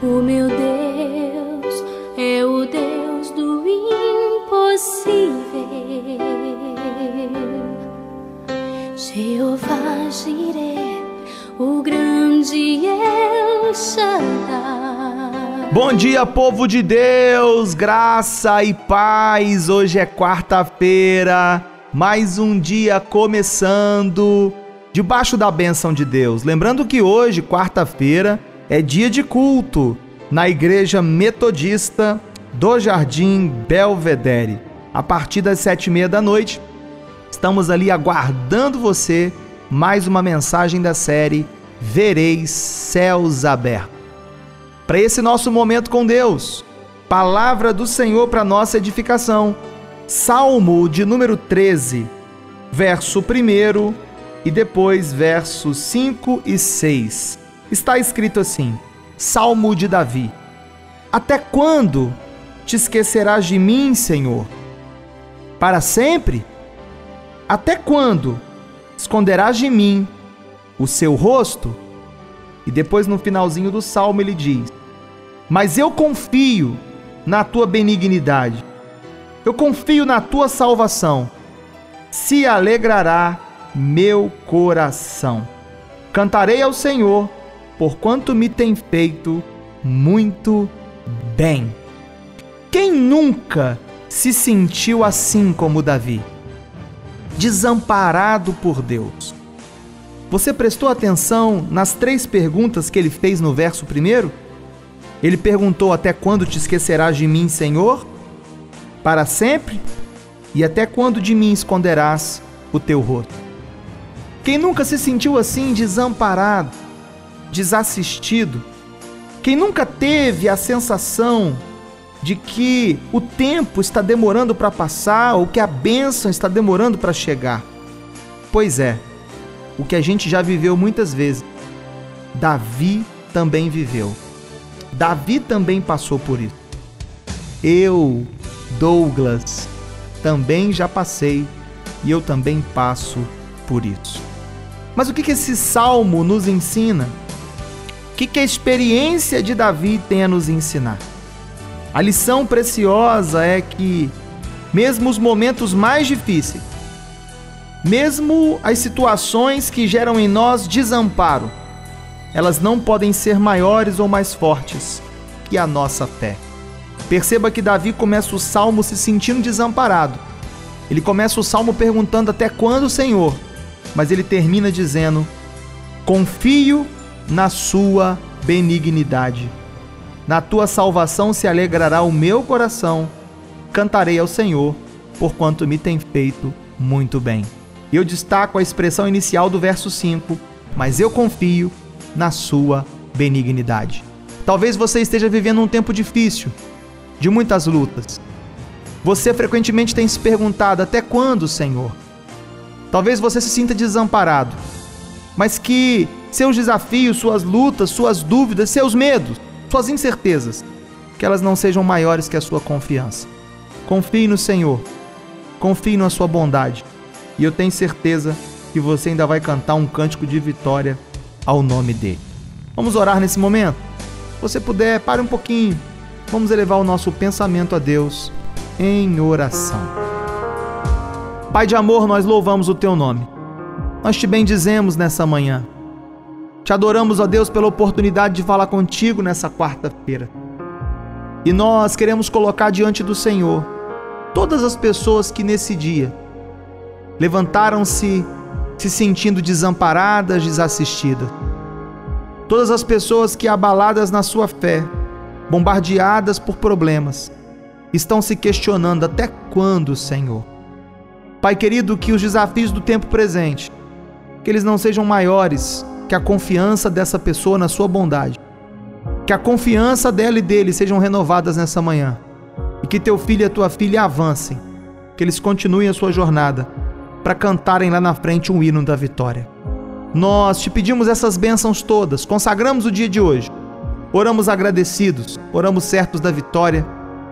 O meu Deus é o Deus do impossível. Jeová Jireh, o grande El Shaddai. Bom dia, povo de Deus, graça e paz. Hoje é quarta-feira, mais um dia começando debaixo da bênção de Deus. Lembrando que hoje, quarta-feira, é dia de culto na Igreja Metodista do Jardim Belvedere. A partir das sete e meia da noite, estamos ali aguardando você. Mais uma mensagem da série Vereis Céus Abertos. Para esse nosso momento com Deus, palavra do Senhor para nossa edificação. Salmo de número 13, verso 1 e depois versos 5 e 6 está escrito assim: Salmo de Davi. Até quando te esquecerás de mim, Senhor? Para sempre? Até quando esconderás de mim o seu rosto? E depois no finalzinho do salmo ele diz: Mas eu confio na tua benignidade. Eu confio na tua salvação. Se alegrará meu coração. Cantarei ao Senhor porquanto me tem feito muito bem. Quem nunca se sentiu assim como Davi? Desamparado por Deus. Você prestou atenção nas três perguntas que ele fez no verso primeiro? Ele perguntou: Até quando te esquecerás de mim, Senhor? Para sempre? E até quando de mim esconderás o teu rosto? Quem nunca se sentiu assim desamparado? Desassistido, quem nunca teve a sensação de que o tempo está demorando para passar ou que a bênção está demorando para chegar. Pois é, o que a gente já viveu muitas vezes. Davi também viveu. Davi também passou por isso. Eu, Douglas, também já passei e eu também passo por isso. Mas o que esse salmo nos ensina? Que, que a experiência de Davi tem a nos ensinar? A lição preciosa é que, mesmo os momentos mais difíceis, mesmo as situações que geram em nós desamparo, elas não podem ser maiores ou mais fortes que a nossa fé. Perceba que Davi começa o salmo se sentindo desamparado. Ele começa o salmo perguntando até quando, Senhor, mas ele termina dizendo: Confio na sua benignidade. Na tua salvação se alegrará o meu coração. Cantarei ao Senhor, porquanto me tem feito muito bem. Eu destaco a expressão inicial do verso 5, mas eu confio na sua benignidade. Talvez você esteja vivendo um tempo difícil, de muitas lutas. Você frequentemente tem se perguntado: até quando, Senhor? Talvez você se sinta desamparado, mas que seus desafios, suas lutas, suas dúvidas, seus medos, suas incertezas, que elas não sejam maiores que a sua confiança. Confie no Senhor, confie na sua bondade, e eu tenho certeza que você ainda vai cantar um cântico de vitória ao nome dele. Vamos orar nesse momento? Se você puder, pare um pouquinho. Vamos elevar o nosso pensamento a Deus em oração. Pai de amor, nós louvamos o teu nome. Nós te bendizemos nessa manhã. Te adoramos, ó Deus, pela oportunidade de falar contigo nessa quarta-feira. E nós queremos colocar diante do Senhor todas as pessoas que nesse dia levantaram-se se sentindo desamparadas, desassistidas. Todas as pessoas que, abaladas na sua fé, bombardeadas por problemas, estão se questionando até quando, Senhor. Pai querido, que os desafios do tempo presente, que eles não sejam maiores que a confiança dessa pessoa na sua bondade, que a confiança dela e dele sejam renovadas nessa manhã, e que teu filho e a tua filha avancem, que eles continuem a sua jornada para cantarem lá na frente um hino da vitória. Nós te pedimos essas bênçãos todas, consagramos o dia de hoje, oramos agradecidos, oramos certos da vitória,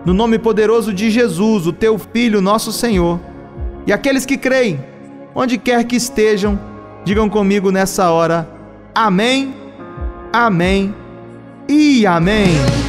no nome poderoso de Jesus, o teu Filho, nosso Senhor. E aqueles que creem, onde quer que estejam, digam comigo nessa hora: Amém, Amém e amém.